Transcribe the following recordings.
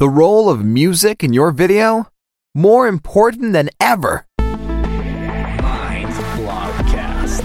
The role of music in your video? More important than ever. Mind Blogcast.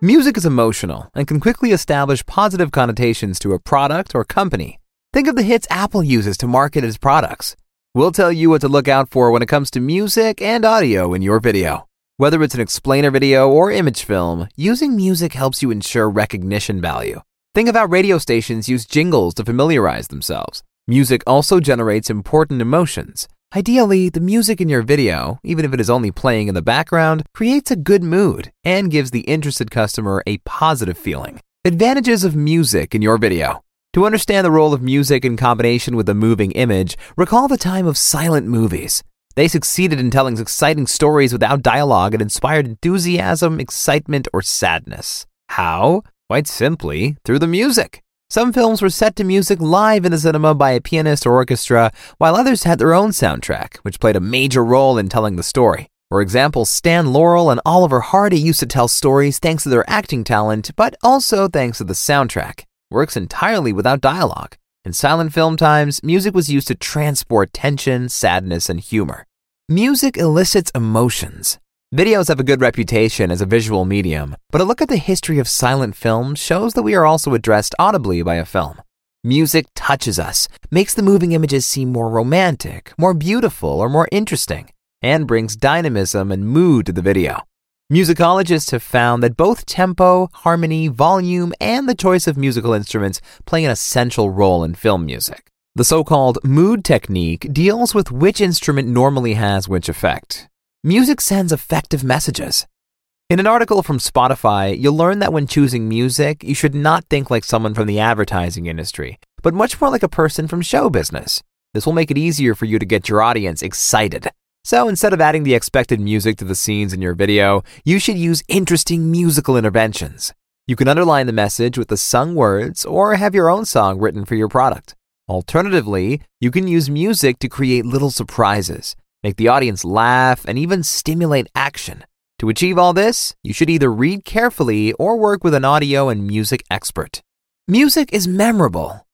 Music is emotional and can quickly establish positive connotations to a product or company. Think of the hits Apple uses to market its products. We'll tell you what to look out for when it comes to music and audio in your video. Whether it's an explainer video or image film, using music helps you ensure recognition value. Think of how radio stations use jingles to familiarize themselves. Music also generates important emotions. Ideally, the music in your video, even if it is only playing in the background, creates a good mood and gives the interested customer a positive feeling. Advantages of music in your video. To understand the role of music in combination with a moving image, recall the time of silent movies. They succeeded in telling exciting stories without dialogue and inspired enthusiasm, excitement, or sadness. How? Quite simply, through the music. Some films were set to music live in the cinema by a pianist or orchestra, while others had their own soundtrack, which played a major role in telling the story. For example, Stan Laurel and Oliver Hardy used to tell stories thanks to their acting talent, but also thanks to the soundtrack. Works entirely without dialogue. In silent film times, music was used to transport tension, sadness, and humor. Music elicits emotions. Videos have a good reputation as a visual medium, but a look at the history of silent film shows that we are also addressed audibly by a film. Music touches us, makes the moving images seem more romantic, more beautiful, or more interesting, and brings dynamism and mood to the video. Musicologists have found that both tempo, harmony, volume, and the choice of musical instruments play an essential role in film music. The so called mood technique deals with which instrument normally has which effect. Music sends effective messages. In an article from Spotify, you'll learn that when choosing music, you should not think like someone from the advertising industry, but much more like a person from show business. This will make it easier for you to get your audience excited. So instead of adding the expected music to the scenes in your video, you should use interesting musical interventions. You can underline the message with the sung words or have your own song written for your product. Alternatively, you can use music to create little surprises make the audience laugh, and even stimulate action. To achieve all this, you should either read carefully or work with an audio and music expert. Music is memorable.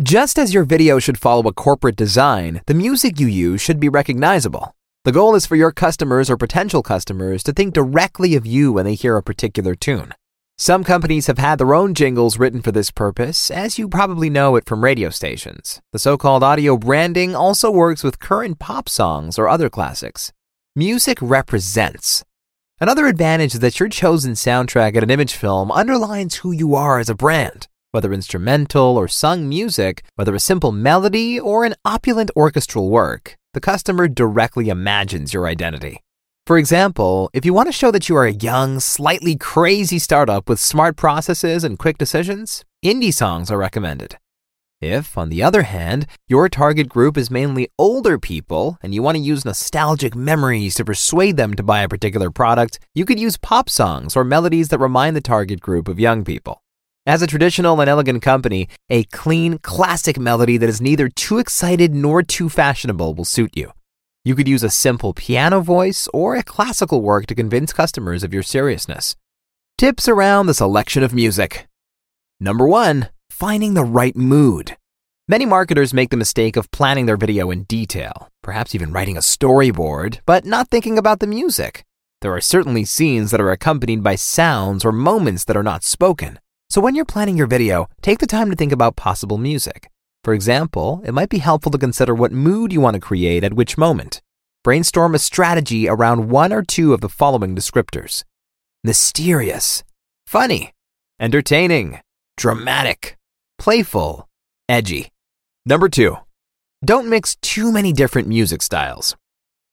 Just as your video should follow a corporate design, the music you use should be recognizable. The goal is for your customers or potential customers to think directly of you when they hear a particular tune. Some companies have had their own jingles written for this purpose, as you probably know it from radio stations. The so called audio branding also works with current pop songs or other classics. Music represents. Another advantage is that your chosen soundtrack at an image film underlines who you are as a brand. Whether instrumental or sung music, whether a simple melody or an opulent orchestral work, the customer directly imagines your identity. For example, if you want to show that you are a young, slightly crazy startup with smart processes and quick decisions, indie songs are recommended. If, on the other hand, your target group is mainly older people and you want to use nostalgic memories to persuade them to buy a particular product, you could use pop songs or melodies that remind the target group of young people. As a traditional and elegant company, a clean, classic melody that is neither too excited nor too fashionable will suit you. You could use a simple piano voice or a classical work to convince customers of your seriousness. Tips around the selection of music. Number one, finding the right mood. Many marketers make the mistake of planning their video in detail, perhaps even writing a storyboard, but not thinking about the music. There are certainly scenes that are accompanied by sounds or moments that are not spoken. So when you're planning your video, take the time to think about possible music. For example, it might be helpful to consider what mood you want to create at which moment. Brainstorm a strategy around one or two of the following descriptors mysterious, funny, entertaining, dramatic, playful, edgy. Number two, don't mix too many different music styles.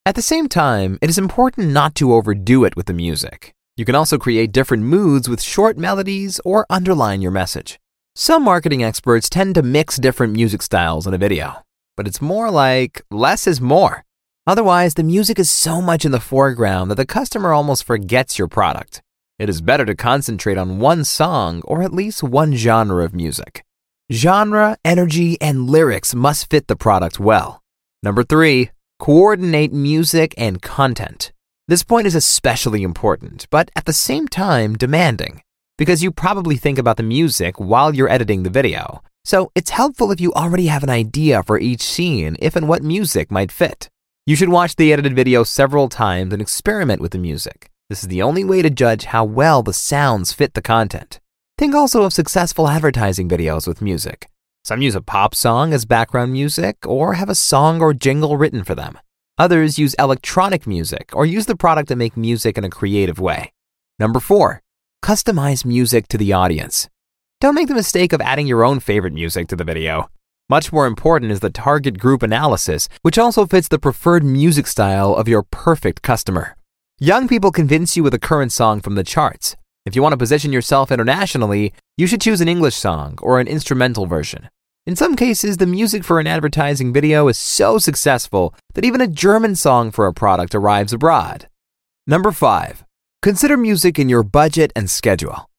At the same time, it is important not to overdo it with the music. You can also create different moods with short melodies or underline your message. Some marketing experts tend to mix different music styles in a video, but it's more like less is more. Otherwise, the music is so much in the foreground that the customer almost forgets your product. It is better to concentrate on one song or at least one genre of music. Genre, energy, and lyrics must fit the product well. Number three, coordinate music and content. This point is especially important, but at the same time demanding. Because you probably think about the music while you're editing the video. So it's helpful if you already have an idea for each scene if and what music might fit. You should watch the edited video several times and experiment with the music. This is the only way to judge how well the sounds fit the content. Think also of successful advertising videos with music. Some use a pop song as background music or have a song or jingle written for them. Others use electronic music or use the product to make music in a creative way. Number four, customize music to the audience. Don't make the mistake of adding your own favorite music to the video. Much more important is the target group analysis, which also fits the preferred music style of your perfect customer. Young people convince you with a current song from the charts. If you want to position yourself internationally, you should choose an English song or an instrumental version. In some cases, the music for an advertising video is so successful that even a German song for a product arrives abroad. Number 5. Consider music in your budget and schedule.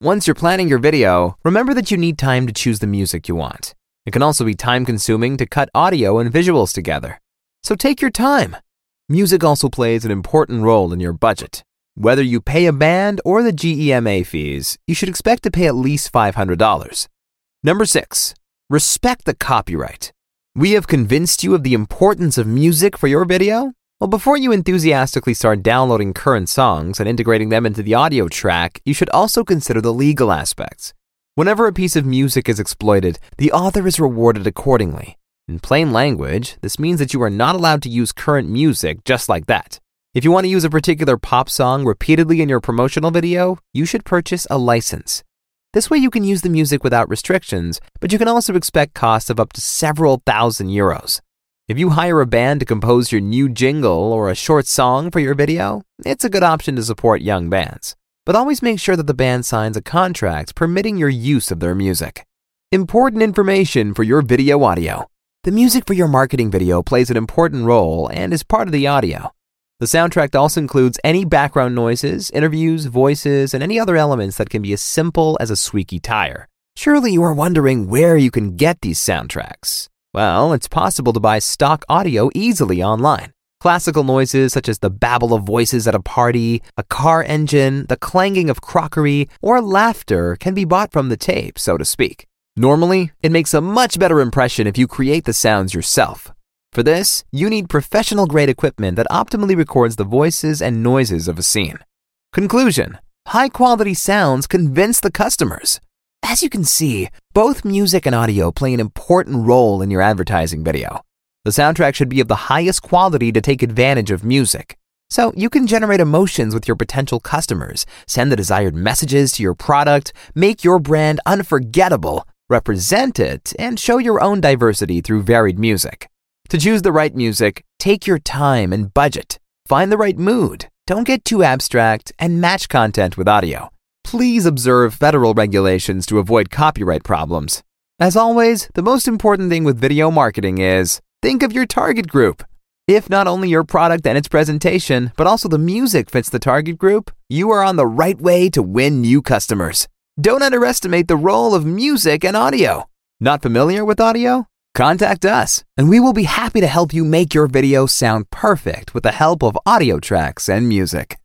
Once you're planning your video, remember that you need time to choose the music you want. It can also be time consuming to cut audio and visuals together. So take your time. Music also plays an important role in your budget. Whether you pay a band or the GEMA fees, you should expect to pay at least $500. Number 6. Respect the copyright. We have convinced you of the importance of music for your video? Well, before you enthusiastically start downloading current songs and integrating them into the audio track, you should also consider the legal aspects. Whenever a piece of music is exploited, the author is rewarded accordingly. In plain language, this means that you are not allowed to use current music just like that. If you want to use a particular pop song repeatedly in your promotional video, you should purchase a license. This way you can use the music without restrictions, but you can also expect costs of up to several thousand euros. If you hire a band to compose your new jingle or a short song for your video, it's a good option to support young bands. But always make sure that the band signs a contract permitting your use of their music. Important information for your video audio. The music for your marketing video plays an important role and is part of the audio. The soundtrack also includes any background noises, interviews, voices, and any other elements that can be as simple as a squeaky tire. Surely you are wondering where you can get these soundtracks. Well, it's possible to buy stock audio easily online. Classical noises such as the babble of voices at a party, a car engine, the clanging of crockery, or laughter can be bought from the tape, so to speak. Normally, it makes a much better impression if you create the sounds yourself. For this, you need professional grade equipment that optimally records the voices and noises of a scene. Conclusion High quality sounds convince the customers. As you can see, both music and audio play an important role in your advertising video. The soundtrack should be of the highest quality to take advantage of music. So you can generate emotions with your potential customers, send the desired messages to your product, make your brand unforgettable, represent it, and show your own diversity through varied music. To choose the right music, take your time and budget. Find the right mood. Don't get too abstract and match content with audio. Please observe federal regulations to avoid copyright problems. As always, the most important thing with video marketing is think of your target group. If not only your product and its presentation, but also the music fits the target group, you are on the right way to win new customers. Don't underestimate the role of music and audio. Not familiar with audio? Contact us, and we will be happy to help you make your video sound perfect with the help of audio tracks and music.